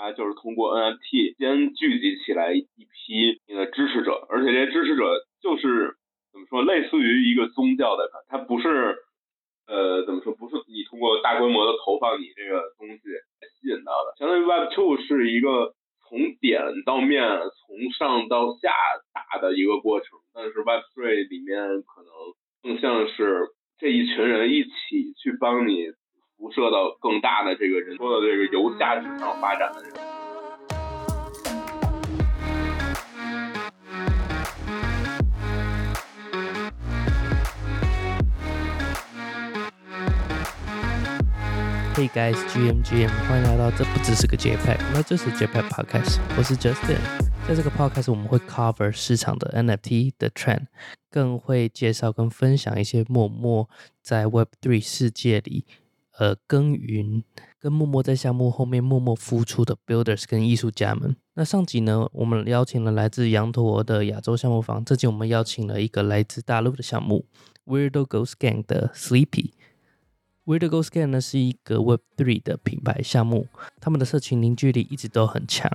它就是通过 NFT 先聚集起来一批你的支持者，而且这些支持者就是怎么说，类似于一个宗教的，它不是呃怎么说，不是你通过大规模的投放你这个东西来吸引到的，相当于 Web Two 是一个从点到面、从上到下打的一个过程，但是 Web Three 里面可能更像是这一群人一起去帮你。辐射到更大的这个人说的这个由下至上发展的这种。Hey guys, GM GM，欢迎来到这不只是个 JPEG，那这是 JPEG Podcast，我是 Justin。在这个 Podcast 我们会 cover 市场的 NFT 的 trend，更会介绍跟分享一些默默在 Web3 世界里。呃，耕耘跟默默在项目后面默默付出的 builders 跟艺术家们。那上集呢，我们邀请了来自羊驼的亚洲项目方。这集我们邀请了一个来自大陆的项目 Weirdo Ghost Gang 的 Sleepy。Weirdo Ghost Gang 呢是一个 Web3 的品牌项目，他们的社群凝聚力一直都很强。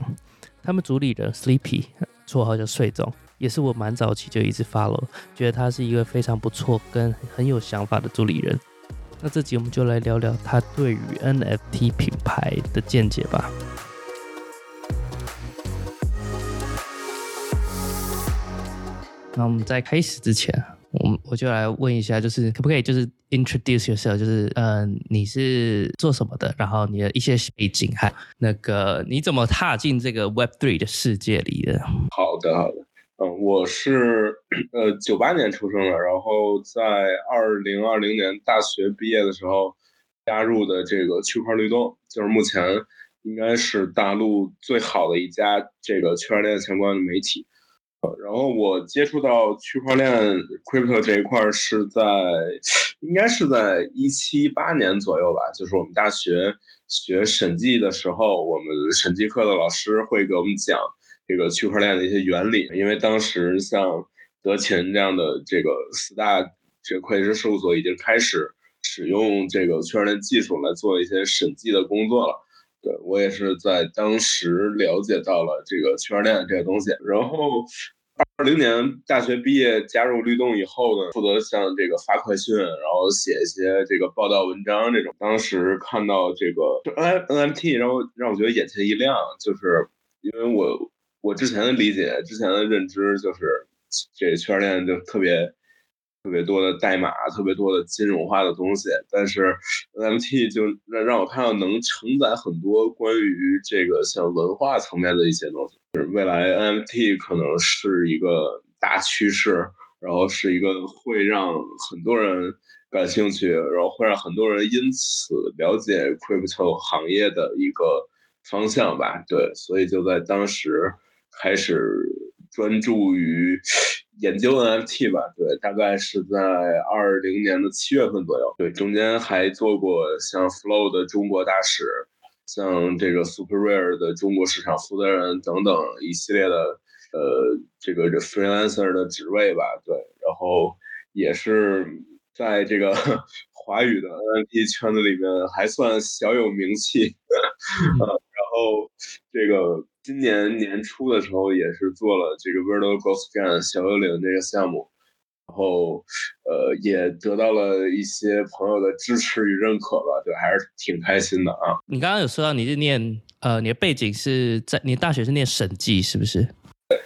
他们主理人 Sleepy，绰号叫睡总，也是我蛮早期就一直 follow，觉得他是一个非常不错跟很有想法的主理人。那这集我们就来聊聊他对于 NFT 品牌的见解吧。那我们在开始之前，我我就来问一下，就是可不可以就是 introduce yourself，就是嗯，你是做什么的？然后你的一些背景，还那个你怎么踏进这个 Web Three 的世界里的？好的，好的。嗯，我是呃九八年出生的，然后在二零二零年大学毕业的时候加入的这个区块律动，就是目前应该是大陆最好的一家这个区块链相关的媒体。呃，然后我接触到区块链 crypto 这一块是在应该是在一七八年左右吧，就是我们大学学审计的时候，我们审计课的老师会给我们讲。这个区块链的一些原理，因为当时像德勤这样的这个四大这个会计师事务所已经开始使用这个区块链技术来做一些审计的工作了。对我也是在当时了解到了这个区块链这个东西。然后二零年大学毕业加入律动以后呢，负责像这个发快讯，然后写一些这个报道文章这种。当时看到这个 N NFT，然后让我觉得眼前一亮，就是因为我。我之前的理解，之前的认知就是，这区块链就特别特别多的代码，特别多的金融化的东西。但是 NFT 就让让我看到能承载很多关于这个像文化层面的一些东西。未来 NFT 可能是一个大趋势，然后是一个会让很多人感兴趣，然后会让很多人因此了解 crypto 行业的一个方向吧。对，所以就在当时。开始专注于研究 NFT 吧，对，大概是在二零年的七月份左右，对，中间还做过像 Flow 的中国大使，像这个 Super Rare 的中国市场负责人等等一系列的呃这个这 freelancer 的职位吧，对，然后也是在这个华语的 NFT 圈子里面还算小有名气，呃，然后这个。今年年初的时候，也是做了这个 Virtual Ghost Gang 小幽灵这个项目，然后呃也得到了一些朋友的支持与认可吧，就，还是挺开心的啊。你刚刚有说到你是念呃你的背景是在你大学是念审计是不是？对。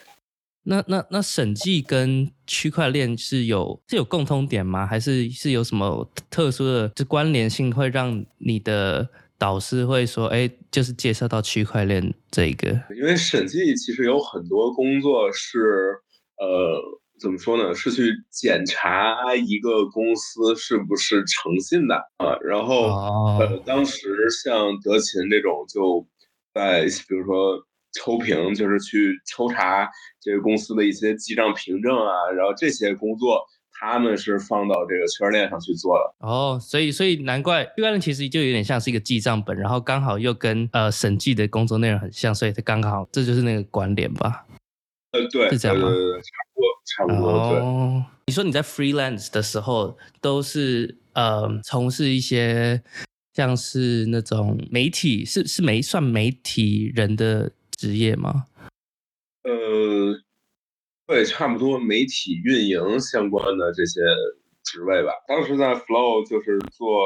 那那那审计跟区块链是有是有共通点吗？还是是有什么特殊的就关联性会让你的？导师会说：“哎，就是介绍到区块链这一个，因为审计其实有很多工作是，呃，怎么说呢？是去检查一个公司是不是诚信的啊。然后，呃，当时像德勤这种，就在比如说抽评，就是去抽查这个公司的一些记账凭证啊，然后这些工作。”他们是放到这个区块链上去做的哦，所以所以难怪区块链其实就有点像是一个记账本，然后刚好又跟呃审计的工作内容很像，所以它刚好这就是那个关联吧？呃，对，是这样吗？差不多，差不多。对，你说你在 freelance 的时候都是呃从事一些。像是那种媒体，是是媒算媒体人的职业吗？呃，对，差不多媒体运营相关的这些职位吧。当时在 Flow 就是做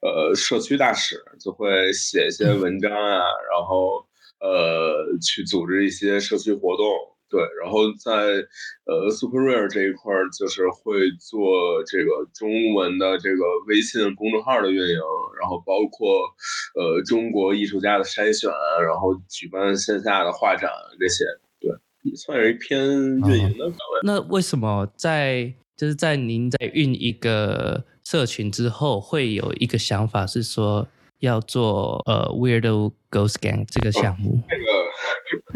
呃社区大使，就会写一些文章啊，然后呃去组织一些社区活动。对，然后在呃 Super Rare 这一块儿，就是会做这个中文的这个微信公众号的运营，然后包括呃中国艺术家的筛选，然后举办线下的画展这些，对，也算是一偏运营的岗位。那为什么在就是在您在运一个社群之后，会有一个想法是说要做呃 Weirdo Ghost Gang 这个项目？这个。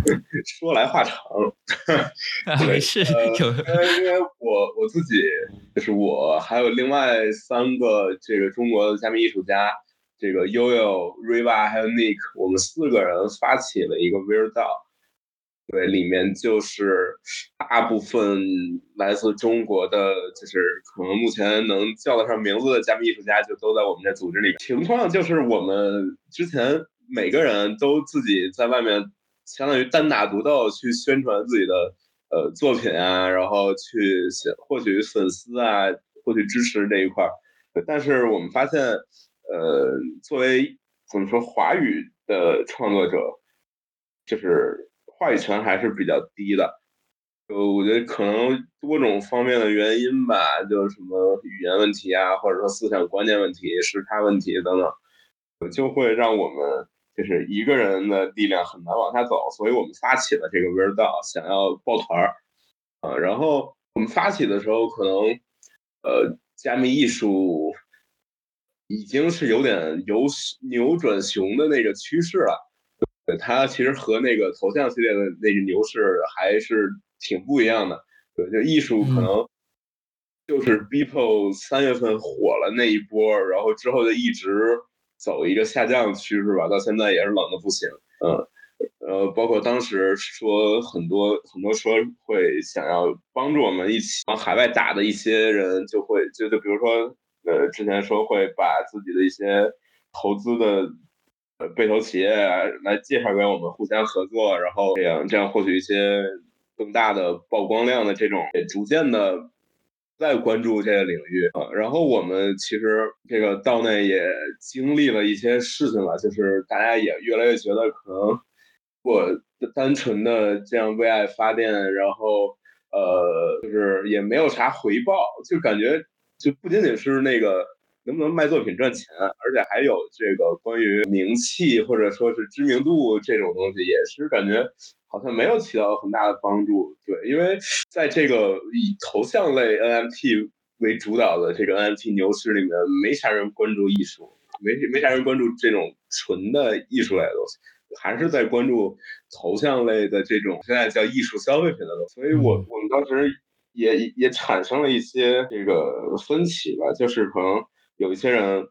说来话长，没事，有因为因为我我自己就是我还有另外三个这个中国的加密艺术家，这个悠悠、Riva 还有 Nick，我们四个人发起了一个 Weird DAO，对，里面就是大部分来自中国的，就是可能目前能叫得上名字的加密艺术家，就都在我们这组织里。情况就是我们之前每个人都自己在外面。相当于单打独斗去宣传自己的呃作品啊，然后去获取粉丝啊，获取支持这一块儿。但是我们发现，呃，作为怎么说华语的创作者，就是话语权还是比较低的。呃，我觉得可能多种方面的原因吧，就是什么语言问题啊，或者说思想观念问题、时差问题等等，就会让我们。就是一个人的力量很难往下走，所以我们发起了这个 Weird DAO，想要抱团儿，啊，然后我们发起的时候，可能，呃，加密艺术已经是有点由牛转熊的那个趋势了，对，它其实和那个头像系列的那个牛市还是挺不一样的，对，就艺术可能就是 Beeple 三月份火了那一波，然后之后就一直。走一个下降趋势吧，到现在也是冷的不行。嗯，呃，包括当时说很多很多说会想要帮助我们一起往海外打的一些人，就会就就比如说，呃，之前说会把自己的一些投资的呃被投企业来介绍给我们，互相合作，然后这样这样获取一些更大的曝光量的这种，也逐渐的。在关注这个领域啊，然后我们其实这个道内也经历了一些事情了，就是大家也越来越觉得，可能我单纯的这样为爱发电，然后呃，就是也没有啥回报，就感觉就不仅仅是那个能不能卖作品赚钱，而且还有这个关于名气或者说是知名度这种东西，也是感觉。好像没有起到很大的帮助，对，因为在这个以头像类 NFT 为主导的这个 NFT 牛市里面，没啥人关注艺术，没没啥人关注这种纯的艺术类的东西，还是在关注头像类的这种现在叫艺术消费品的东西。所以我我们当时也也产生了一些这个分歧吧，就是可能有一些人。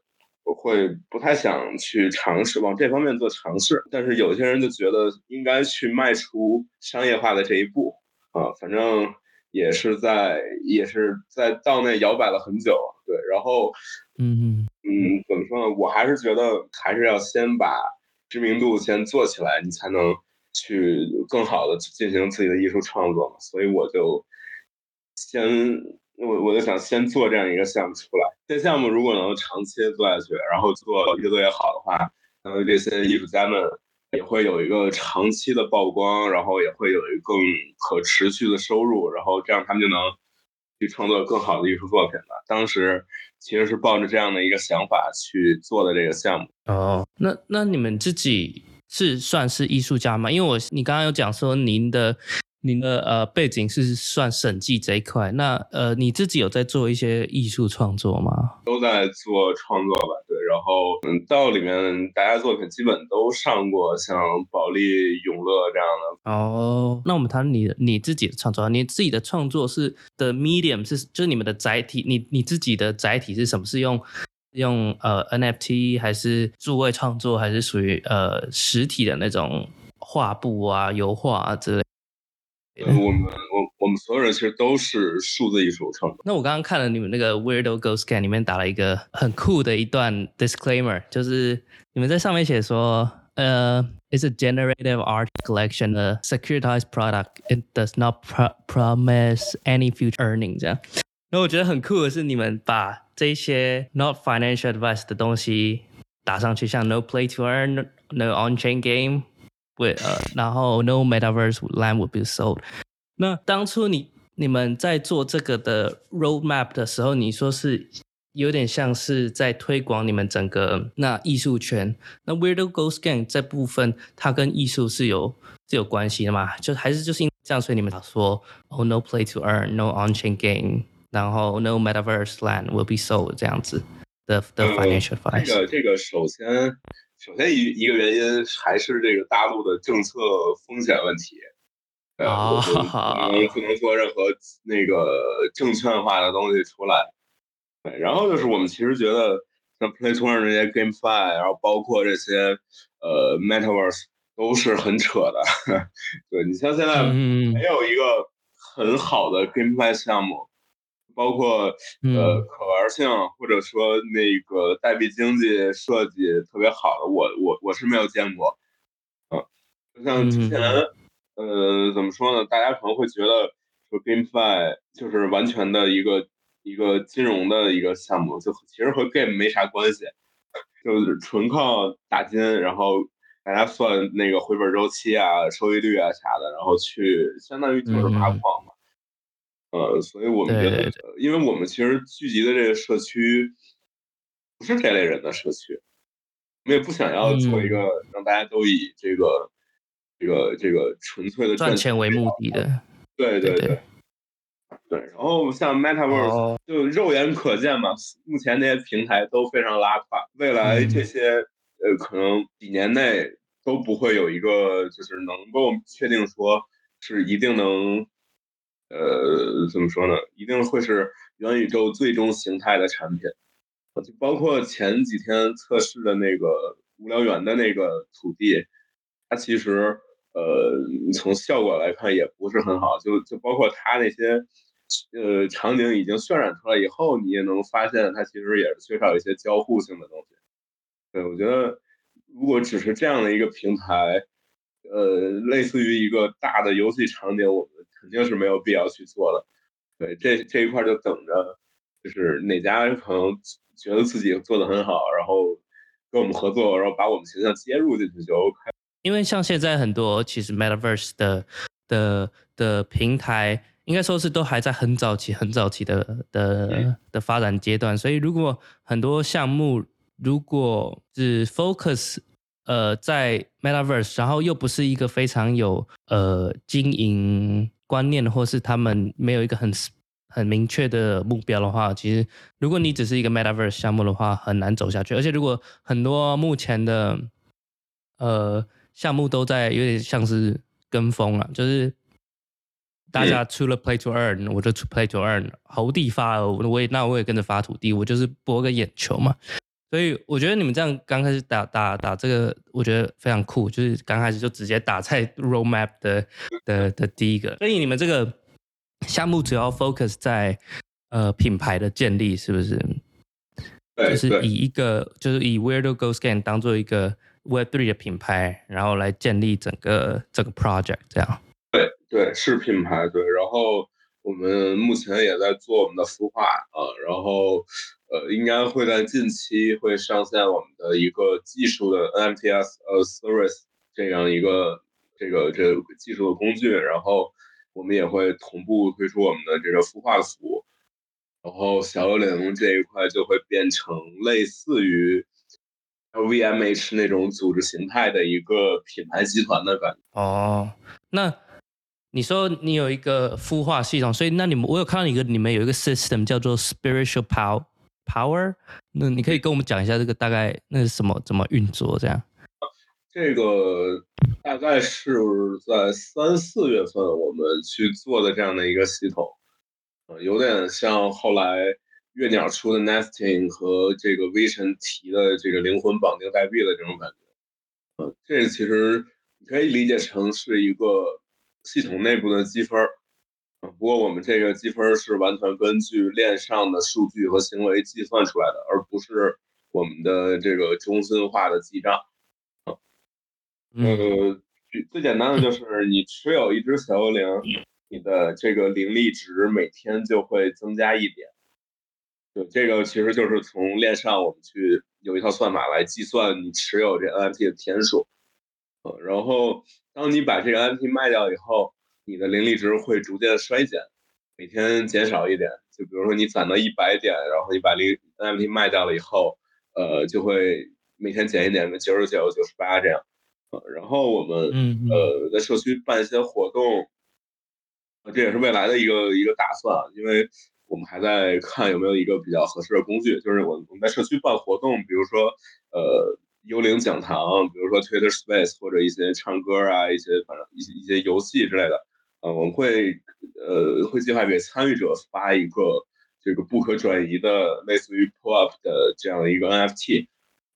我会不太想去尝试往这方面做尝试，但是有些人就觉得应该去迈出商业化的这一步啊，反正也是在也是在道内摇摆了很久，对，然后，嗯嗯，怎么说呢？我还是觉得还是要先把知名度先做起来，你才能去更好的进行自己的艺术创作嘛，所以我就先。我我就想先做这样一个项目出来，这项目如果能长期做下去，然后做越做越好的话，那么这些艺术家们也会有一个长期的曝光，然后也会有一个更可持续的收入，然后这样他们就能去创作更好的艺术作品了。当时其实是抱着这样的一个想法去做的这个项目。哦，那那你们自己是算是艺术家吗？因为我你刚刚有讲说您的。您的呃背景是算审计这一块，那呃你自己有在做一些艺术创作吗？都在做创作吧，对。然后嗯，到里面大家作品基本都上过，像保利永乐这样的。哦，那我们谈你你自己的创作，你自己的创作是的 medium 是就是你们的载体，你你自己的载体是什么？是用用呃 NFT 还是数位创作，还是属于呃实体的那种画布啊、油画啊之类？我们我 我们所有人其实都是数字艺术创作。那我刚刚看了你们那个 Weirdo Ghost Scan 里面打了一个很酷的一段 disclaimer，就是你们在上面写说，呃，it's a generative art collection, a securitized product. It does not pro promise any future earning. 这样。那我觉得很酷的是，你们把这些 not financial advice 的东西打上去，像 no play to earn, no on-chain game, With 呃，然后 no metaverse land will be sold。那当初你你们在做这个的 roadmap 的时候，你说是有点像是在推广你们整个那艺术圈。那 Weirdo Ghost Gang 这部分，它跟艺术是有是有关系的嘛？就还是就是因这样，所以你们说，Oh no play to earn, no on-chain game，然后 no metaverse land will be sold 这样子的的 financial advice。这个这个首先首先一一个原因还是这个大陆的政策风险问题。啊，不能不能做任何那个证券化的东西出来。对，然后就是我们其实觉得像 Play to Earn 这些 GameFi，然后包括这些呃 Metaverse 都是很扯的。对你像现在没有一个很好的 GameFi 项目，包括呃可玩性或者说那个代币经济设计特别好的，我我我是没有见过。嗯，就像之前。呃，怎么说呢？大家可能会觉得说 GameFi 就是完全的一个一个金融的一个项目，就其实和 Game 没啥关系，就是纯靠打金，然后大家算那个回本周期啊、收益率啊啥的，然后去相当于就是挖矿嘛。呃，所以我们觉得，因为我们其实聚集的这个社区不是这类人的社区，我们也不想要做一个让大家都以这个。这个这个纯粹的赚钱为目的的，对对对对。然后像 Metaverse 就肉眼可见嘛，目前那些平台都非常拉胯，未来这些呃可能几年内都不会有一个就是能够确定说是一定能呃怎么说呢？一定会是元宇宙最终形态的产品。就包括前几天测试的那个无聊猿的那个土地，它其实。呃，从效果来看也不是很好，就就包括它那些，呃，场景已经渲染出来以后，你也能发现它其实也是缺少一些交互性的东西。对，我觉得如果只是这样的一个平台，呃，类似于一个大的游戏场景，我们肯定是没有必要去做的。对，这这一块就等着，就是哪家可能觉得自己做的很好，然后跟我们合作，然后把我们形象接入进去就 OK。因为像现在很多其实 Metaverse 的的的平台，应该说是都还在很早期、很早期的的的发展阶段，所以如果很多项目如果只 focus 呃在 Metaverse，然后又不是一个非常有呃经营观念，或是他们没有一个很很明确的目标的话，其实如果你只是一个 Metaverse 项目的话，很难走下去。而且如果很多目前的呃项目都在有点像是跟风了，就是大家出了 play to earn，我就出 play to earn，猴地发，我也那我也跟着发土地，我就是博个眼球嘛。所以我觉得你们这样刚开始打打打这个，我觉得非常酷，就是刚开始就直接打在 roadmap 的的的第一个。所以你们这个项目主要 focus 在呃品牌的建立，是不是？就是以一个就是以 Weirdo Ghost Game 当做一个。Web Three 的品牌，然后来建立整个这个 project，这样。对对，是品牌对。然后我们目前也在做我们的孵化啊，然后呃，应该会在近期会上线我们的一个技术的 NFTs 呃 service 这样一个这个这个技术的工具，然后我们也会同步推出我们的这个孵化服务，然后小幽灵这一块就会变成类似于。VMH 那种组织形态的一个品牌集团的感觉哦。那你说你有一个孵化系统，所以那你们我有看到一个你们有一个 system 叫做 spiritual power power。那你可以跟我们讲一下这个大概那是什么怎么运作这样？这个大概是在三四月份我们去做的这样的一个系统，呃，有点像后来。月鸟出的 Nesting 和这个 Vision 提的这个灵魂绑定代币的这种感觉，呃，这其实你可以理解成是一个系统内部的积分儿，不过我们这个积分是完全根据链上的数据和行为计算出来的，而不是我们的这个中心化的记账。呃，最简单的就是你持有一只小幽灵，你的这个灵力值每天就会增加一点。对，这个其实就是从链上我们去有一套算法来计算你持有这 NFT 的天数。呃，然后当你把这个 NFT 卖掉以后，你的灵力值会逐渐衰减，每天减少一点。就比如说你攒到一百点，然后你把灵 NFT 卖掉了以后，呃，就会每天减一点，九十九、九十八这样。呃然后我们呃在社区办一些活动，这也是未来的一个一个打算，因为我们还在看有没有一个比较合适的工具。就是我我们在社区办活动，比如说呃幽灵讲堂，比如说 Twitter Space 或者一些唱歌啊，一些反正一些一些游戏之类的，呃我们会呃会计划给参与者发一个这个不可转移的类似于 Pull Up 的这样的一个 NFT。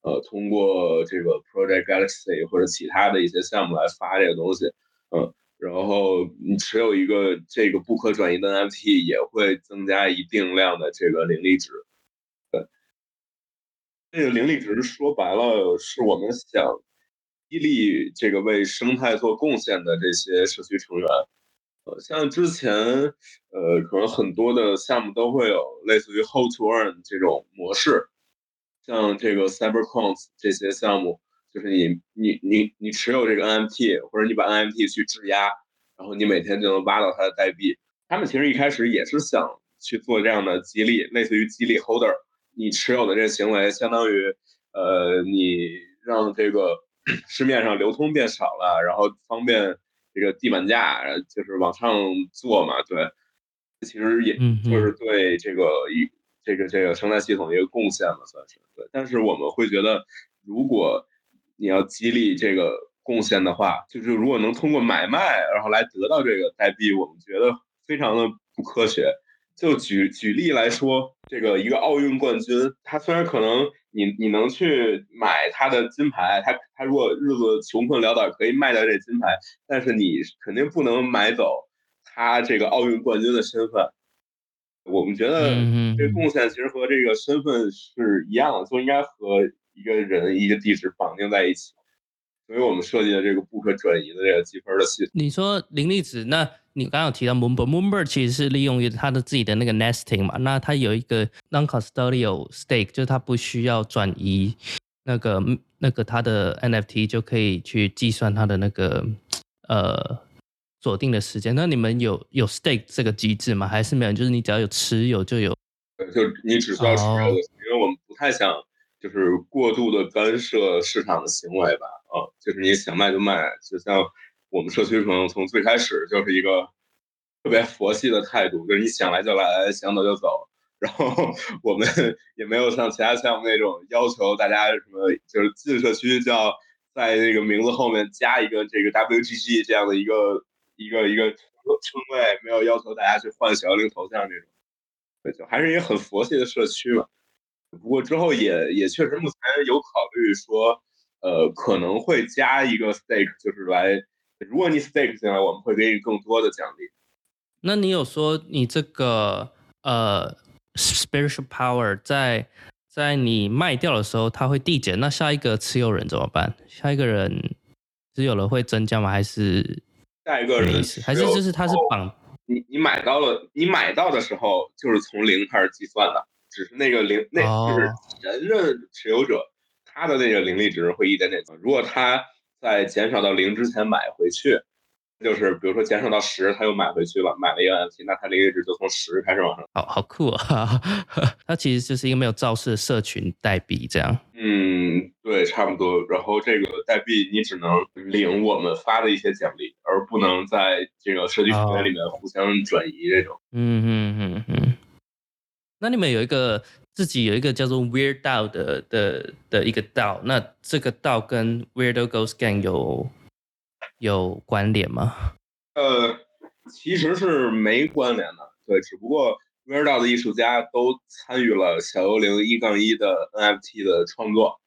呃，通过这个 Project Galaxy 或者其他的一些项目来发这个东西，嗯，然后你持有一个这个不可转移的 NFT 也会增加一定量的这个灵力值。对，这个灵力值说白了是我们想激励这个为生态做贡献的这些社区成员。像之前呃，可能很多的项目都会有类似于 Hold to Earn 这种模式。像这个 CyberCoins 这些项目，就是你你你你持有这个 NFT，或者你把 NFT 去质押，然后你每天就能挖到它的代币。他们其实一开始也是想去做这样的激励，类似于激励 Holder。你持有的这个行为，相当于呃，你让这个 市面上流通变少了，然后方便这个地板价就是往上做嘛。对，其实也就是对这个一。这个这个生态系统一个贡献嘛，算是对。但是我们会觉得，如果你要激励这个贡献的话，就是如果能通过买卖然后来得到这个代币，我们觉得非常的不科学。就举举例来说，这个一个奥运冠军，他虽然可能你你能去买他的金牌，他他如果日子穷困潦倒可以卖掉这金牌，但是你肯定不能买走他这个奥运冠军的身份。我们觉得这贡献其实和这个身份是一样的，就应该和一个人一个地址绑定在一起，所以我们设计的这个不可转移的这个积分的系统。你说零粒子，那你刚刚有提到 Moonbird，Moonbird 其实是利用于它的自己的那个 nesting 嘛，那它有一个 non-custodial stake，就是它不需要转移那个那个它的 NFT 就可以去计算它的那个呃。锁定的时间，那你们有有 stake 这个机制吗？还是没有？就是你只要有持有就有，就你只需要持有，因为我们不太想就是过度的干涉市场的行为吧。啊，就是你想卖就卖，就像我们社区可能从最开始就是一个特别佛系的态度，就是你想来就来，想走就走。然后 我们 也没有像其他项目那种要求大家什么，就是进社区就要在那个名字后面加一个这个 WGG 这样的一个。一个一个称谓，没有要求大家去换小幽灵头像这种，对，就还是一个很佛系的社区嘛。不过之后也也确实目前有考虑说，呃，可能会加一个 stake，就是来，如果你 stake 进来，我们会给你更多的奖励。那你有说你这个呃 spiritual power 在在你卖掉的时候它会递减，那下一个持有人怎么办？下一个人持有了会增加吗？还是？下一个人还是就是他是绑你，你买到了，你买到的时候就是从零开始计算的，只是那个零那就是前任持有者他的那个灵力值会一点点增，如果他在减少到零之前买回去。就是比如说减少到十，他又买回去了，买了一个 NFT，那他灵力值就从十开始往上。好好酷啊！它其实就是一个没有造势的社群代币，这样。嗯，对，差不多。然后这个代币你只能领我们发的一些奖励，而不能在这个社区平台里面互相转移这种。嗯嗯嗯嗯。那你们有一个自己有一个叫做 Weird DAO 的的的一个 DAO，那这个 DAO 跟 Weirdo Ghost Gang 有？有关联吗？呃，其实是没关联的，对，只不过 Weirdo 的艺术家都参与了小幽灵一杠一的 NFT 的创作，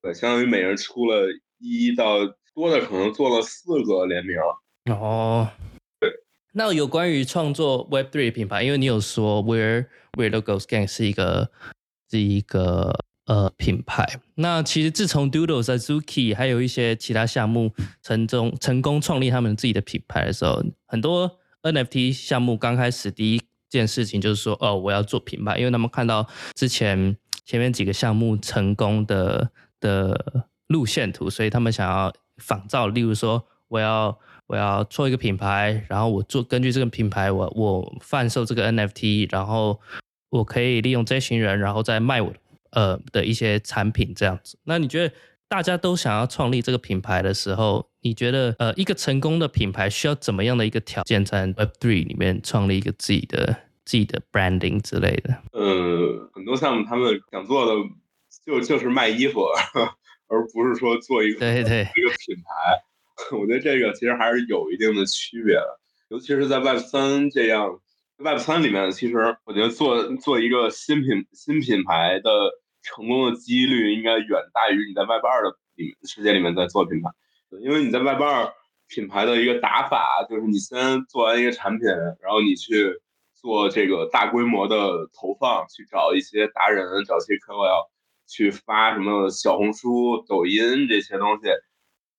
对，相当于每人出了一到多的可能做了四个联名。哦，对，那有关于创作 Web Three 品牌，因为你有说 Where Where the Ghost Gang 是一个是一个呃品牌。那其实自从 Doodles、Azuki 还有一些其他项目成功成功创立他们自己的品牌的时候，很多 NFT 项目刚开始第一件事情就是说，哦，我要做品牌，因为他们看到之前前面几个项目成功的的路线图，所以他们想要仿照，例如说，我要。我要做一个品牌，然后我做根据这个品牌，我我贩售这个 NFT，然后我可以利用这群人，然后再卖我呃的一些产品这样子。那你觉得大家都想要创立这个品牌的时候，你觉得呃一个成功的品牌需要怎么样的一个条件，才能 Web3 里面创立一个自己的自己的 branding 之类的？呃，很多项目他们想做的就就是卖衣服，而不是说做一个对对一个品牌。我觉得这个其实还是有一定的区别的，尤其是在 Web 三这样 Web 三里面，其实我觉得做做一个新品新品牌的成功的几率应该远大于你在 Web 二的里世界里面在做品牌，因为你在 Web 二品牌的一个打法就是你先做完一个产品，然后你去做这个大规模的投放，去找一些达人，找一些 KOL 去发什么小红书、抖音这些东西。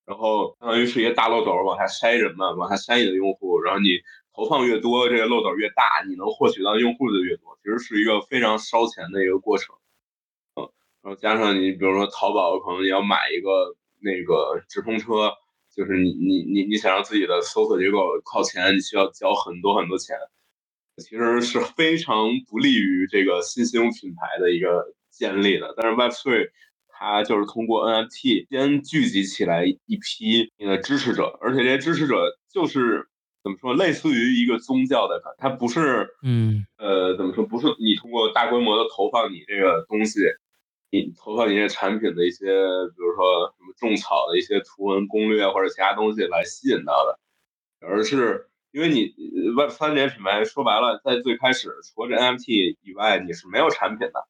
然后相当于是一个大漏斗，往下筛人嘛，往下筛你的用户，然后你投放越多，这个漏斗越大，你能获取到用户的越多，其实是一个非常烧钱的一个过程。嗯，然后加上你比如说淘宝，可能你要买一个那个直通车，就是你你你你想让自己的搜索结果靠前，你需要交很多很多钱，其实是非常不利于这个新兴品牌的一个建立的。但是 Web3。它就是通过 NFT 先聚集起来一批你的支持者，而且这些支持者就是怎么说，类似于一个宗教的，它不是，嗯，呃，怎么说，不是你通过大规模的投放你这个东西，你投放你这产品的一些，比如说什么种草的一些图文攻略或者其他东西来吸引到的，而是因为你 Web 三这些品牌说白了，在最开始除了这 NFT 以外，你是没有产品的。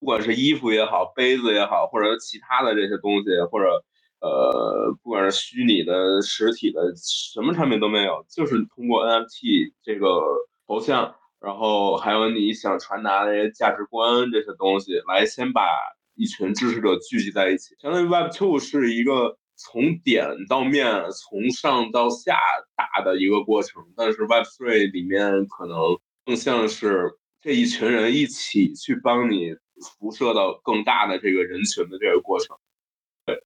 不管是衣服也好，杯子也好，或者其他的这些东西，或者呃，不管是虚拟的、实体的，什么产品都没有，就是通过 NFT 这个头像，然后还有你想传达的这些价值观这些东西，来先把一群支持者聚集在一起。相当于 Web Two 是一个从点到面、从上到下打的一个过程，但是 Web Three 里面可能更像是这一群人一起去帮你。辐射到更大的这个人群的这个过程，对，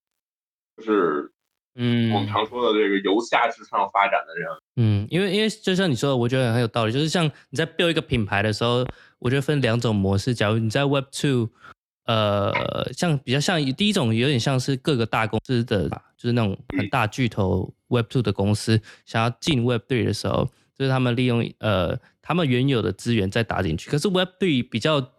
就是嗯，我们常说的这个由下至上发展的这样。嗯，因为因为就像你说的，我觉得很有道理。就是像你在 build 一个品牌的时候，我觉得分两种模式。假如你在 Web Two，呃，像比较像第一种，有点像是各个大公司的，就是那种很大巨头 Web Two 的公司想要进 Web Three 的时候，就是他们利用呃他们原有的资源再打进去。可是 Web Three 比较。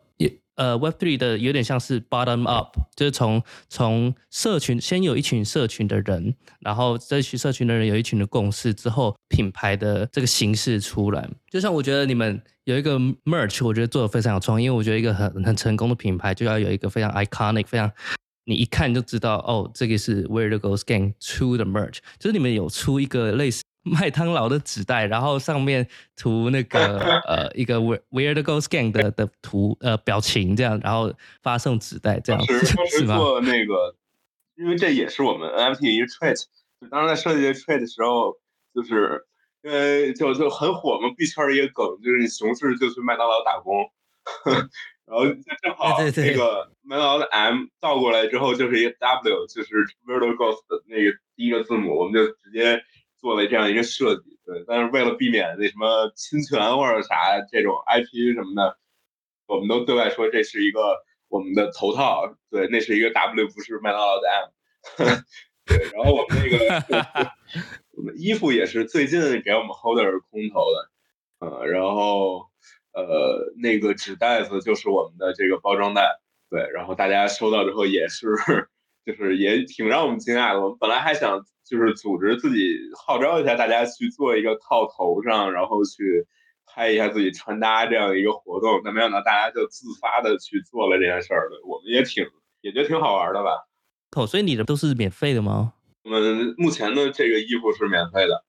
呃，Web Three 的有点像是 bottom up，就是从从社群先有一群社群的人，然后这群社群的人有一群的共识之后，品牌的这个形式出来。就像我觉得你们有一个 merch，我觉得做的非常有创意，因为我觉得一个很很成功的品牌就要有一个非常 iconic，非常你一看就知道哦，这个是 Where the Ghost Gang 出的 merch，就是你们有出一个类似。麦当劳的纸袋，然后上面涂那个 呃一个 Where the Ghost Gang 的的图呃表情这样，然后发送纸袋这样 是是做那个，因为这也是我们 NFT 一个 trait。就当时在设计这 trait 的时候，就是因为就就很火嘛，币圈一个梗，就是你熊市就去麦当劳打工，然后正好那个麦当劳的 M 倒过来之后就是一个 W，就是 Where the Ghost 的那个第一个字母，我们就直接。做了这样一个设计，对，但是为了避免那什么侵权或者啥这种 IP 什么的，我们都对外说这是一个我们的头套，对，那是一个 W，不是麦当劳的 M，对，然后我们那个我们衣服也是最近给我们 Holder 空投的，呃，然后呃那个纸袋子就是我们的这个包装袋，对，然后大家收到之后也是。就是也挺让我们惊讶的。我们本来还想就是组织自己号召一下大家去做一个套头上，然后去拍一下自己穿搭这样一个活动，但没想到大家就自发的去做了这件事儿了。我们也挺也觉得挺好玩的吧。哦，所以你的都是免费的吗？我们目前的这个衣服是免费的。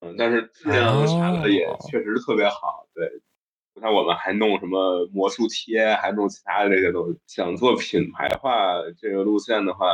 嗯，但是质量啥的也确实特别好。对，像我们还弄什么魔术贴，还弄其他的这些东西。想做品牌化这个路线的话。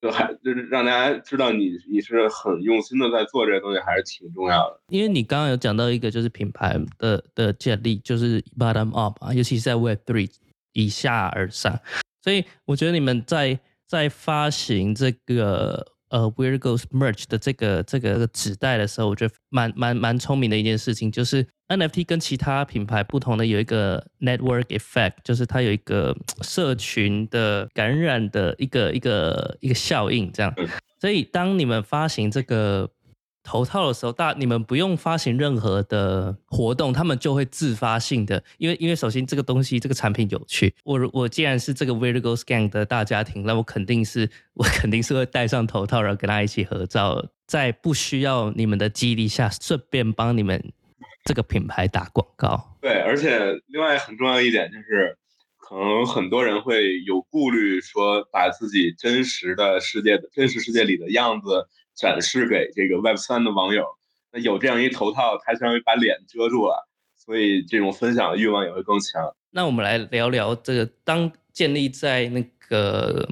就还就是让大家知道你你是很用心的在做这些东西，还是挺重要的。因为你刚刚有讲到一个就是品牌的的建立，就是 bottom up 啊，尤其是在 Web Three 以下而上，所以我觉得你们在在发行这个。呃，Where Goes Merch 的这个这个纸袋的时候，我觉得蛮蛮蛮聪明的一件事情，就是 NFT 跟其他品牌不同的有一个 network effect，就是它有一个社群的感染的一个一个一个效应，这样。所以当你们发行这个。头套的时候，大你们不用发行任何的活动，他们就会自发性的，因为因为首先这个东西这个产品有趣，我我既然是这个 Virgo Scan 的大家庭，那我肯定是我肯定是会戴上头套，然后跟他一起合照，在不需要你们的激励下，顺便帮你们这个品牌打广告。对，而且另外很重要一点就是，可能很多人会有顾虑，说把自己真实的世界的真实世界里的样子。展示给这个 Web 三的网友，那有这样一头套，它相当于把脸遮住了，所以这种分享的欲望也会更强。那我们来聊聊这个，当建立在那个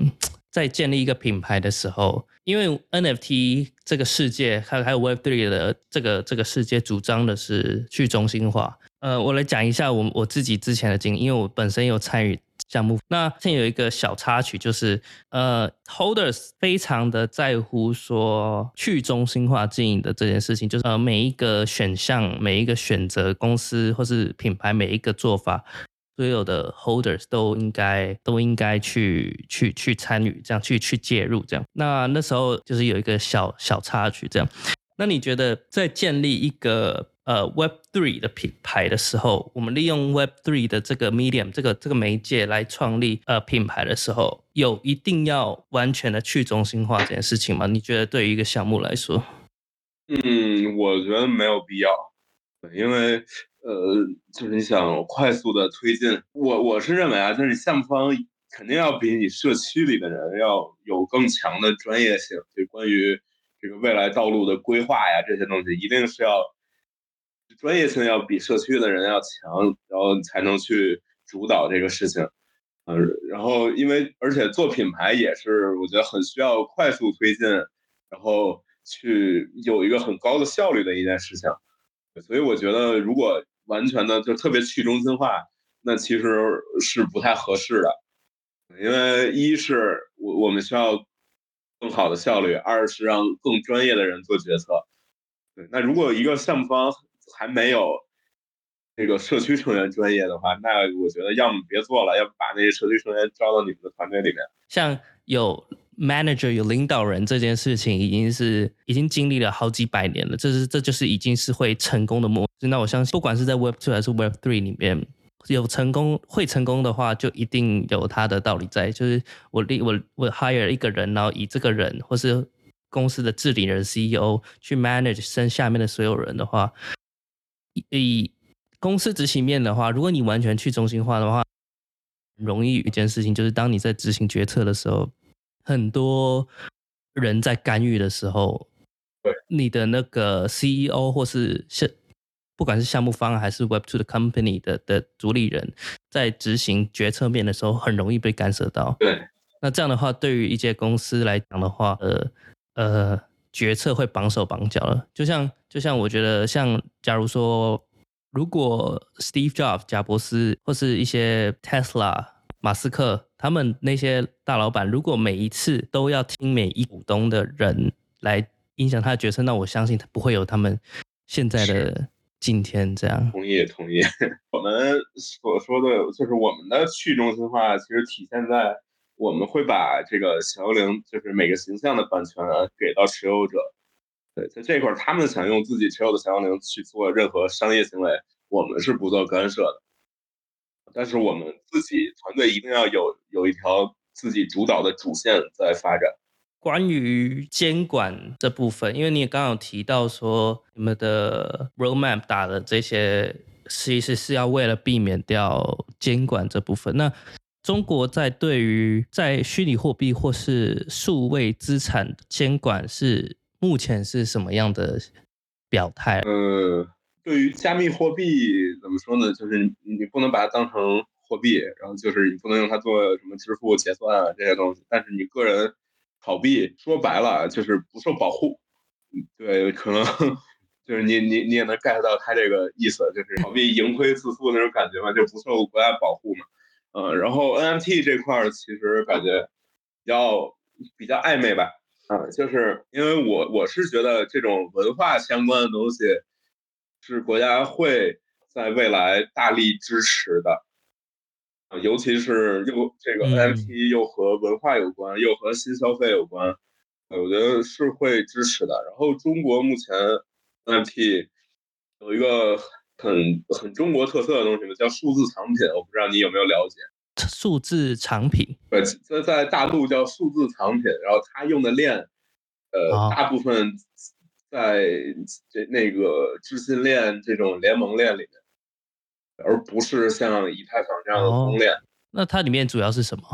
在建立一个品牌的时候，因为 NFT 这个世界，还有还有 Web three 的这个这个世界，主张的是去中心化。呃，我来讲一下我我自己之前的经历，因为我本身有参与。项目那现在有一个小插曲，就是呃，Holders 非常的在乎说去中心化经营的这件事情，就是呃每一个选项、每一个选择公司或是品牌每一个做法，所有的 Holders 都应该都应该去去去参与，这样去去介入这样。那那时候就是有一个小小插曲这样。那你觉得在建立一个？呃，Web Three 的品牌的时候，我们利用 Web Three 的这个 medium 这个这个媒介来创立呃品牌的时候，有一定要完全的去中心化这件事情吗？你觉得对于一个项目来说？嗯，我觉得没有必要，因为呃，就是你想快速的推进，我我是认为啊，就是项目方肯定要比你社区里的人要有更强的专业性，就关于这个未来道路的规划呀这些东西，一定是要。专业性要比社区的人要强，然后才能去主导这个事情。嗯，然后因为而且做品牌也是我觉得很需要快速推进，然后去有一个很高的效率的一件事情。所以我觉得如果完全的就特别去中心化，那其实是不太合适的。因为一是我我们需要更好的效率，二是让更专业的人做决策。对，那如果一个项目方。还没有那个社区成员专业的话，那我觉得要么别做了，要么把那些社区成员招到你们的团队里面。像有 manager 有领导人这件事情，已经是已经经历了好几百年了，这是这就是已经是会成功的模式。那我相信，不管是在 Web Two 还是 Web Three 里面，有成功会成功的话，就一定有它的道理在。就是我立我我 hire 一个人，然后以这个人或是公司的治理人 CEO 去 manage 身下面的所有人的话。以公司执行面的话，如果你完全去中心化的话，容易一件事情就是，当你在执行决策的时候，很多人在干预的时候，对你的那个 CEO 或是是，不管是项目方还是 Web Two 的 Company 的的主理人，在执行决策面的时候，很容易被干涉到。对，那这样的话，对于一些公司来讲的话，呃呃。决策会绑手绑脚了，就像就像我觉得，像假如说，如果 Steve Jobs 贾伯斯或是一些 Tesla 马斯克他们那些大老板，如果每一次都要听每一股东的人来影响他的决策，那我相信他不会有他们现在的今天这样。同意同意，我们所说的就是我们的去中心化，其实体现在。我们会把这个小幽灵，就是每个形象的版权给到持有者。对，在这块儿，他们想用自己持有的小幽灵去做任何商业行为，我们是不做干涉的。但是我们自己团队一定要有有一条自己主导的主线在发展。关于监管这部分，因为你也刚刚提到说，你们的 roadmap 打的这些，其实是要为了避免掉监管这部分。那中国在对于在虚拟货币或是数位资产监管是目前是什么样的表态？呃，对于加密货币怎么说呢？就是你不能把它当成货币，然后就是你不能用它做什么支付、结算啊这些东西。但是你个人炒币，说白了就是不受保护。对，可能就是你你你也能 get 到他这个意思，就是炒币盈亏自负那种感觉嘛，就不受国家保护嘛。嗯，然后 NFT 这块儿其实感觉比较比较暧昧吧。啊，就是因为我我是觉得这种文化相关的东西是国家会在未来大力支持的，啊，尤其是又这个 NFT 又和文化有关，又和新消费有关，我觉得是会支持的。然后中国目前 NFT 有一个很很中国特色的东西叫数字藏品，我不知道你有没有了解。数字藏品，对，在在大陆叫数字藏品，然后它用的链，呃，大部分在这那个智信链这种联盟链里面，而不是像以太坊这样的公链。那它里面主要是什么？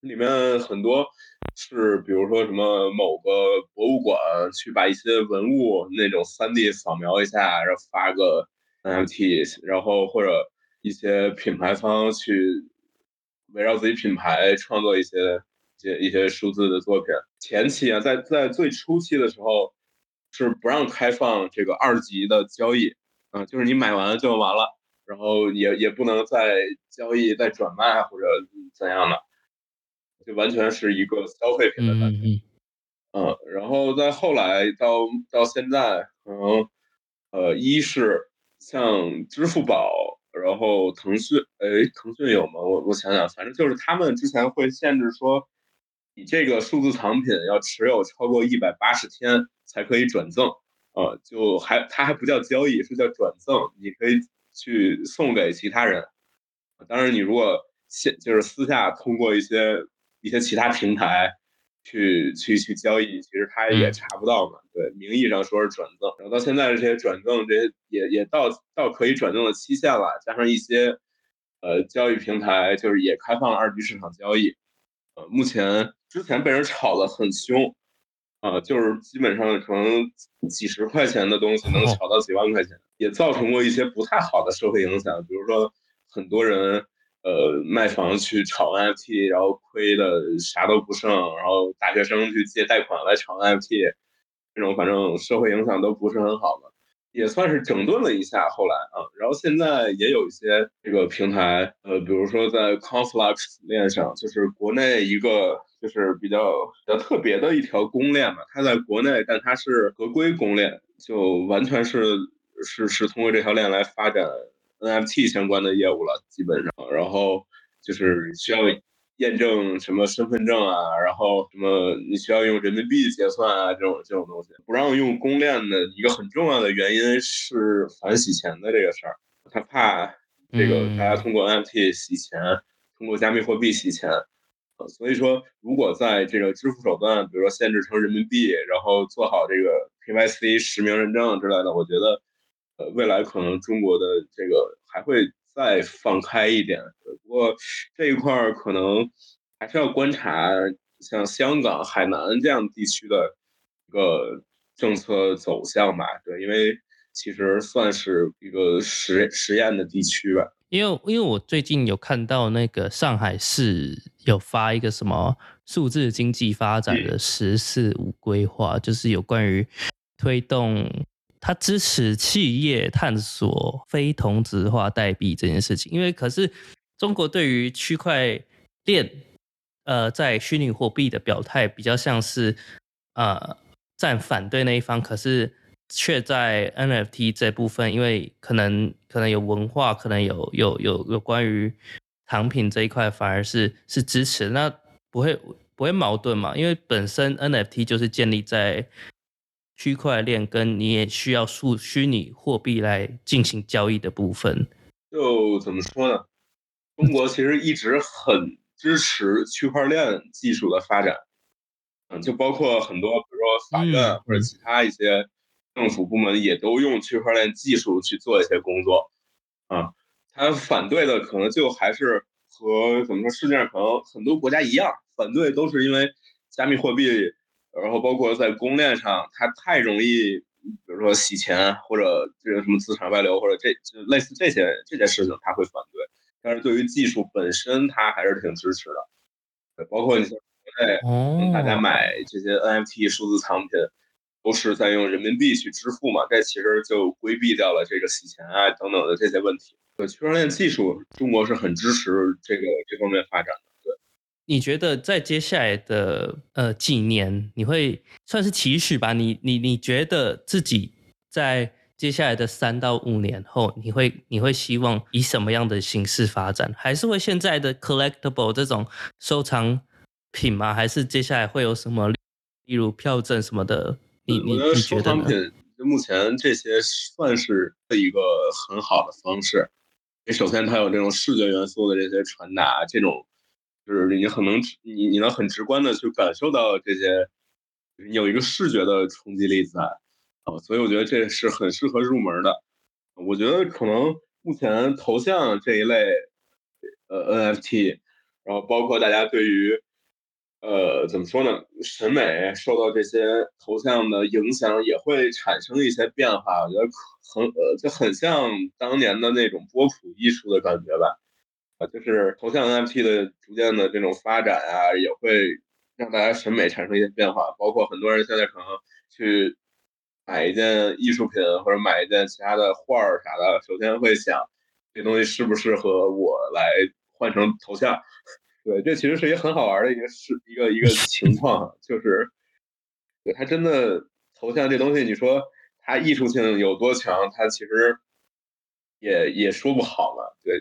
里面很多是，比如说什么某个博物馆去把一些文物那种三 D 扫描一下，然后发个 NFT，然后或者一些品牌方去。围绕自己品牌创作一些一些一些数字的作品。前期啊，在在最初期的时候是不让开放这个二级的交易，啊，就是你买完就完了，然后也也不能再交易、再转卖或者怎样的，就完全是一个消费品的感觉。嗯，然后在后来到到现在，可能呃，一是像支付宝。然后腾讯，哎，腾讯有吗？我我想想，反正就是他们之前会限制说，你这个数字藏品要持有超过一百八十天才可以转赠，呃，就还它还不叫交易，是叫转赠，你可以去送给其他人。当然，你如果现就是私下通过一些一些其他平台。去去去交易，其实他也查不到嘛。对，名义上说是转赠，然后到现在这些转赠，这些也也到到可以转赠的期限了。加上一些呃交易平台，就是也开放了二级市场交易。呃，目前之前被人炒得很凶，啊，就是基本上可能几十块钱的东西能炒到几万块钱，也造成过一些不太好的社会影响，比如说很多人。呃，卖房去炒 NFT，然后亏的啥都不剩，然后大学生去借贷款来炒 NFT，这种反正社会影响都不是很好的，也算是整顿了一下。后来啊，然后现在也有一些这个平台，呃，比如说在 Conflux 链上，就是国内一个就是比较比较特别的一条公链嘛，它在国内，但它是合规公链，就完全是是是通过这条链来发展。NFT 相关的业务了，基本上，然后就是需要验证什么身份证啊，然后什么你需要用人民币结算啊，这种这种东西，不让用公链的一个很重要的原因是反洗钱的这个事儿，他怕这个大家通过 NFT 洗钱，通过加密货币洗钱，呃，所以说如果在这个支付手段，比如说限制成人民币，然后做好这个 KYC 实名认证之类的，我觉得。呃，未来可能中国的这个还会再放开一点，不过这一块儿可能还是要观察像香港、海南这样地区的一个政策走向吧。对，因为其实算是一个实实验的地区吧。因为因为我最近有看到那个上海市有发一个什么数字经济发展的“十四五”规划，就是有关于推动。他支持企业探索非同质化代币这件事情，因为可是中国对于区块链，呃，在虚拟货币的表态比较像是呃站反对那一方，可是却在 NFT 这部分，因为可能可能有文化，可能有有有有关于藏品这一块，反而是是支持，那不会不会矛盾嘛？因为本身 NFT 就是建立在。区块链跟你也需要数虚拟货币来进行交易的部分，就怎么说呢？中国其实一直很支持区块链技术的发展，嗯，就包括很多，比如说法院或者其他一些政府部门也都用区块链技术去做一些工作，啊，他反对的可能就还是和怎么说世界上可能很多国家一样，反对都是因为加密货币。然后包括在公链上，它太容易比如说洗钱或者这个什么资产外流或者这就类似这些这些事情，他会反对。但是对于技术本身，他还是挺支持的。对，包括你像国内，大家买这些 NFT 数字藏品，都是在用人民币去支付嘛，这其实就规避掉了这个洗钱啊等等的这些问题。对，区块链技术，中国是很支持这个这方面发展的。对，你觉得在接下来的呃几年，你会算是期许吧？你你你觉得自己在？接下来的三到五年后，你会你会希望以什么样的形式发展？还是会现在的 collectible 这种收藏品吗？还是接下来会有什么，例如票证什么的？你你你觉得收藏品就目前这些算是一个很好的方式。你首先它有这种视觉元素的这些传达，这种就是你很能你你能很直观的去感受到这些，有一个视觉的冲击力在。啊，所以我觉得这是很适合入门的。我觉得可能目前头像这一类，呃，NFT，然后包括大家对于，呃，怎么说呢，审美受到这些头像的影响，也会产生一些变化。我觉得很呃，就很像当年的那种波普艺术的感觉吧。啊，就是头像 NFT 的逐渐的这种发展啊，也会让大家审美产生一些变化。包括很多人现在可能去。买一件艺术品或者买一件其他的画儿啥的，首先会想这东西适不适合我来换成头像。对，这其实是一个很好玩的一个事一个一个情况，就是对它真的头像这东西，你说它艺术性有多强，它其实也也说不好嘛。对，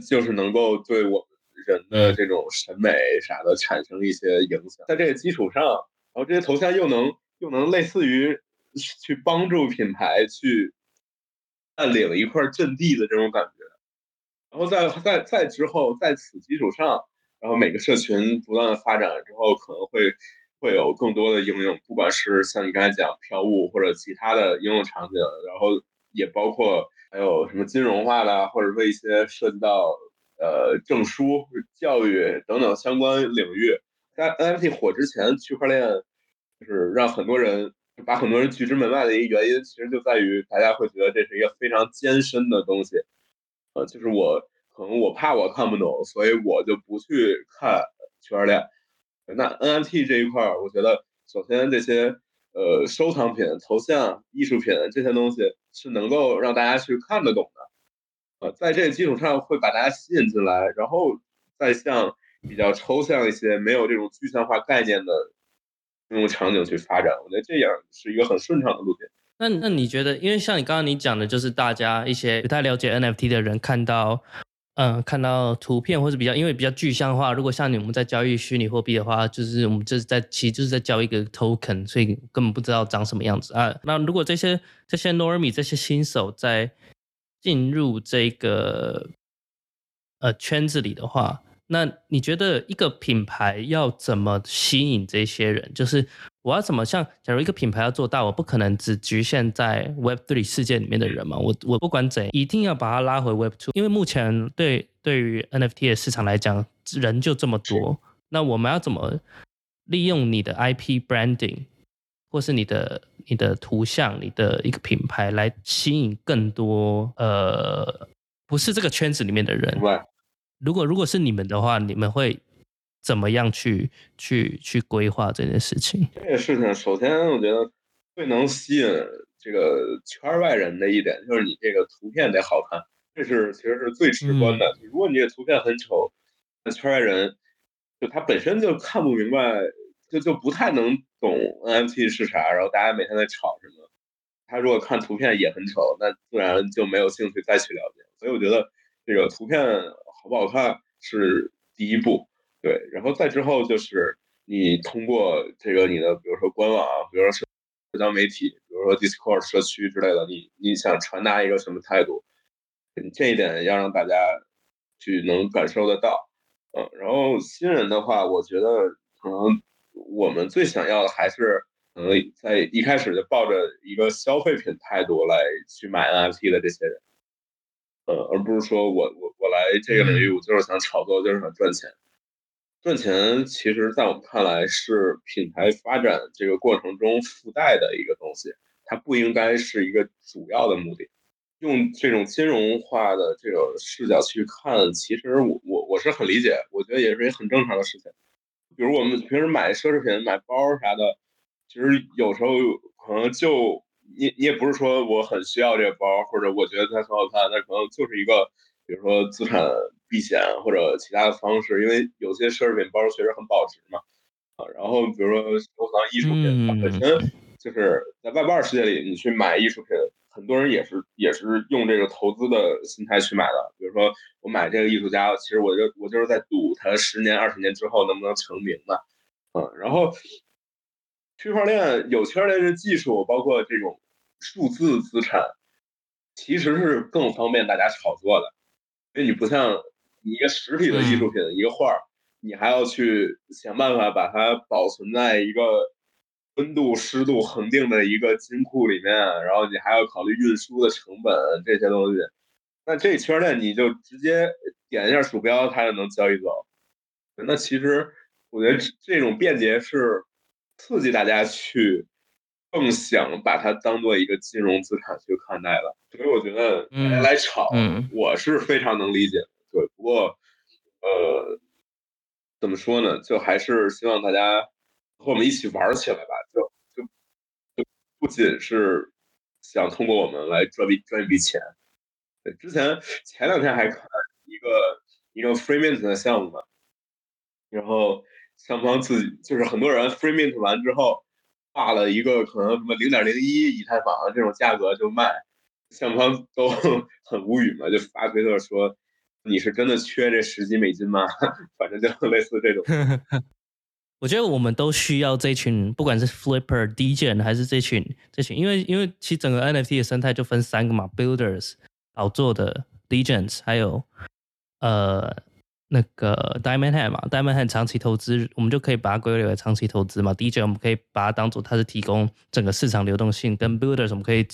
就是能够对我们人的这种审美啥的产生一些影响，在这个基础上，然后这些头像又能。又能类似于去帮助品牌去占领一块阵地的这种感觉，然后在在在之后，在此基础上，然后每个社群不断的发展之后，可能会会有更多的应用，不管是像你刚才讲票务或者其他的应用场景，然后也包括还有什么金融化的，或者说一些涉及到呃证书、教育等等相关领域。在 NFT 火之前，区块链。就是让很多人把很多人拒之门外的一个原因，其实就在于大家会觉得这是一个非常艰深的东西，呃，就是我可能我怕我看不懂，所以我就不去看区块链。那 NFT 这一块儿，我觉得首先这些呃收藏品、头像、艺术品这些东西是能够让大家去看得懂的，呃，在这个基础上会把大家吸引进来，然后再向比较抽象一些、没有这种具象化概念的。用场景去发展，我觉得这样是一个很顺畅的路径。那那你觉得，因为像你刚刚你讲的，就是大家一些不太了解 NFT 的人看到，嗯，看到图片或是比较因为比较具象化，如果像你们在交易虚拟货币的话，就是我们就是在其实就是在交易一个 token，所以根本不知道长什么样子啊。那如果这些这些 normie 这些新手在进入这个呃圈子里的话，那你觉得一个品牌要怎么吸引这些人？就是我要怎么像，假如一个品牌要做大，我不可能只局限在 Web Three 世界里面的人嘛。我我不管怎，一定要把它拉回 Web Two，因为目前对对于 NFT 的市场来讲，人就这么多。那我们要怎么利用你的 IP branding，或是你的你的图像、你的一个品牌来吸引更多呃不是这个圈子里面的人？如果如果是你们的话，你们会怎么样去去去规划这件事情？这个事情，首先我觉得最能吸引这个圈外人的一点，就是你这个图片得好看，这是其实是最直观的。如果你这图片很丑，那圈外人就他本身就看不明白，就就不太能懂 NFT 是啥，然后大家每天在吵什么，他如果看图片也很丑，那自然就没有兴趣再去了解。所以我觉得这个图片。好不好看是第一步，对，然后再之后就是你通过这个你的，比如说官网，比如说社交媒体，比如说 Discord 社区之类的，你你想传达一个什么态度，这一点要让大家去能感受得到，嗯，然后新人的话，我觉得可能我们最想要的还是，可能在一开始就抱着一个消费品态度来去买 NFT 的这些人。呃，而不是说我我我来这个领域，我就是想炒作，就是想赚钱。赚钱其实，在我们看来是品牌发展这个过程中附带的一个东西，它不应该是一个主要的目的。用这种金融化的这种视角去看，其实我我我是很理解，我觉得也是一个很正常的事情。比如我们平时买奢侈品、买包啥的，其实有时候可能就你你也不是说我很需要这个包，或者我觉得它很好看，那可能就是一个。比如说资产避险或者其他的方式，因为有些奢侈品包确实很保值嘛，啊，然后比如说收藏艺术品，它本身就是在外边世界里，你去买艺术品，很多人也是也是用这个投资的心态去买的。比如说我买这个艺术家，其实我就我就是在赌他十年二十年之后能不能成名的，嗯，然后区块链有区块链的技术，包括这种数字资产，其实是更方便大家炒作的。因为你不像你一个实体的艺术品，一个画儿，你还要去想办法把它保存在一个温度、湿度恒定的一个金库里面，然后你还要考虑运输的成本这些东西。那这区块链你就直接点一下鼠标，它就能交易走。那其实我觉得这种便捷是刺激大家去。更想把它当做一个金融资产去看待了，所以我觉得大家来炒，我是非常能理解的。对，不过，呃，怎么说呢？就还是希望大家和我们一起玩起来吧。就就就不仅是想通过我们来赚笔赚一笔钱。对，之前前两天还看一个一个 free mint 的项目嘛，然后双方自己就是很多人 free mint 完之后。画了一个可能什么零点零一以太坊这种价格就卖，项方都 很无语嘛，就发推特说你是真的缺这十几美金吗？反正就 类似这种。我觉得我们都需要这群，不管是 Flipper、D J 还是这群这群，因为因为其实整个 NFT 的生态就分三个嘛，Builders 好做的 D J，还有呃。那个 Diamond head 嘛，Diamond head 长期投资，我们就可以把它归类为长期投资嘛。DJ 我们可以把它当做它是提供整个市场流动性，跟 Builders 我们可以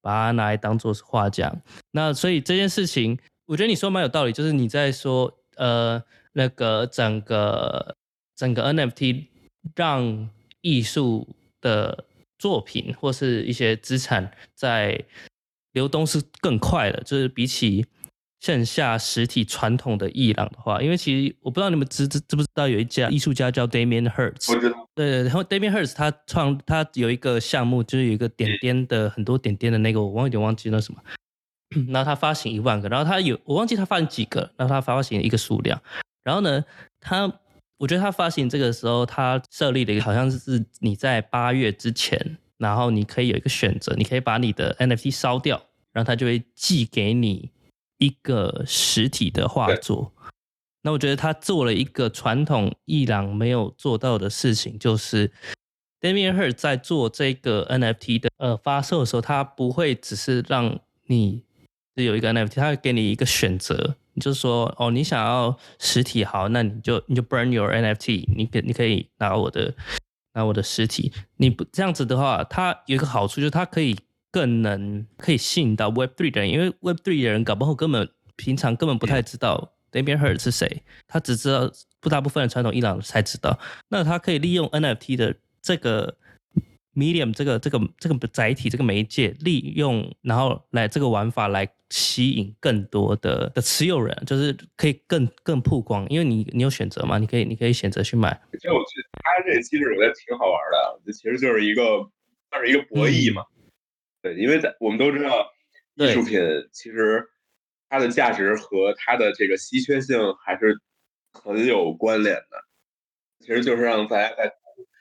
把它拿来当做是画匠。那所以这件事情，我觉得你说蛮有道理，就是你在说呃那个整个整个 NFT 让艺术的作品或是一些资产在流动是更快的，就是比起。线下实体传统的艺廊的话，因为其实我不知道你们知知知不知道有一家艺术家叫 Damien 知道。对，然后 Damien Hirst 他创他有一个项目，就是有一个点点的很多点点的那个，我忘有点忘记那什么。然后他发行一万个，然后他有我忘记他发行几个，然后他发行一个数量。然后呢，他我觉得他发行这个时候，他设立了一个好像是你在八月之前，然后你可以有一个选择，你可以把你的 NFT 烧掉，然后他就会寄给你。一个实体的画作，那我觉得他做了一个传统伊朗没有做到的事情，就是 Damien h e r 在做这个 NFT 的呃发售的时候，他不会只是让你只有一个 NFT，他会给你一个选择，你就说哦，你想要实体好，那你就你就 burn your NFT，你可你可以拿我的拿我的实体，你不这样子的话，它有一个好处就是它可以。更能可以吸引到 Web Three 的人，因为 Web Three 的人搞不好根本平常根本不太知道 Damien Hirst 是谁，他只知道不大部分的传统伊朗才知道。那他可以利用 NFT 的这个 medium 这个这个这个载体这个媒介，利用然后来这个玩法来吸引更多的的持有人，就是可以更更曝光，因为你你有选择嘛，你可以你可以选择去买。其实我觉得他这个机制我觉得挺好玩的，这其实就是一个算是一个博弈嘛。对，因为在我们都知道，艺术品其实它的价值和它的这个稀缺性还是很有关联的。其实就是让大家在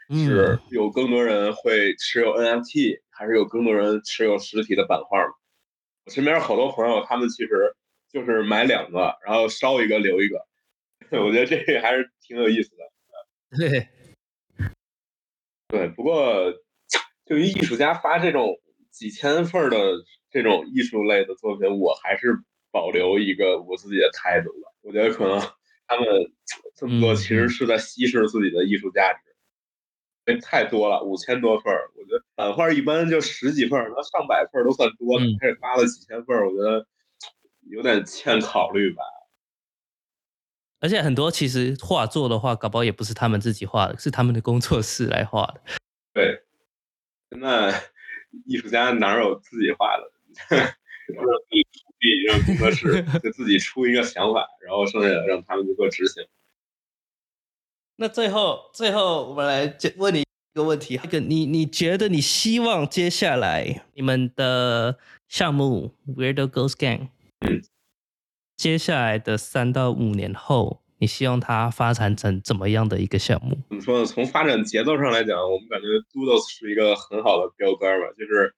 是有更多人会持有 NFT，还是有更多人持有实体的版画嘛？我身边好多朋友，他们其实就是买两个，然后烧一个留一个。我觉得这个还是挺有意思的。对，对，不过对于艺术家发这种。几千份的这种艺术类的作品，我还是保留一个我自己的态度吧。我觉得可能他们这么多其实是在稀释自己的艺术价值，因为太多了，五千多份我觉得版画一般就十几份那上百份都算多了，开始发了几千份我觉得有点欠考虑吧。而且很多其实画作的话，搞不好也不是他们自己画的，是他们的工作室来画的。对，那艺术家哪有自己画的？让自己出地，让工作室就自己出一个想法，然后剩下的让他们去做执行。那最后，最后我们来问你一个问题：，一个你你觉得你希望接下来你们的项目 Weirdo Ghost Gang，接下来的三到五年后，你希望它发展成怎么样的一个项目？怎么说呢？从发展节奏上来讲，我们感觉 Doodles 是一个很好的标杆吧，就是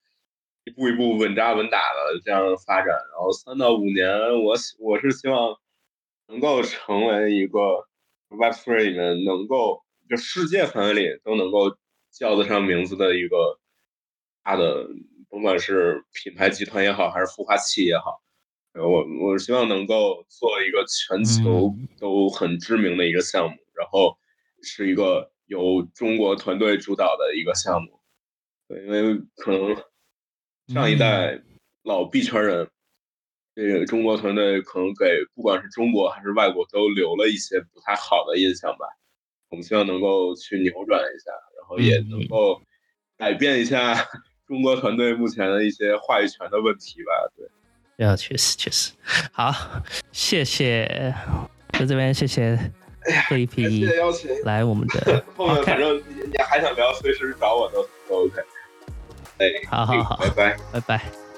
一步一步稳扎稳打的这样发展。然后三到五年，我我是希望能够成为一个。Web3 里面能够就世界范围里都能够叫得上名字的一个大的，甭管是品牌集团也好，还是孵化器也好，我我希望能够做一个全球都很知名的一个项目，然后是一个由中国团队主导的一个项目。对，因为可能上一代老币圈人。这个中国团队可能给不管是中国还是外国都留了一些不太好的印象吧。我们希望能够去扭转一下，然后也能够改变一下 中国团队目前的一些话语权的问题吧。对，啊，确实确实。好，谢谢，在这边谢谢这一批来我们的。后面反正你还想聊，随时找我都都 OK。哎，好好好，拜拜，拜拜。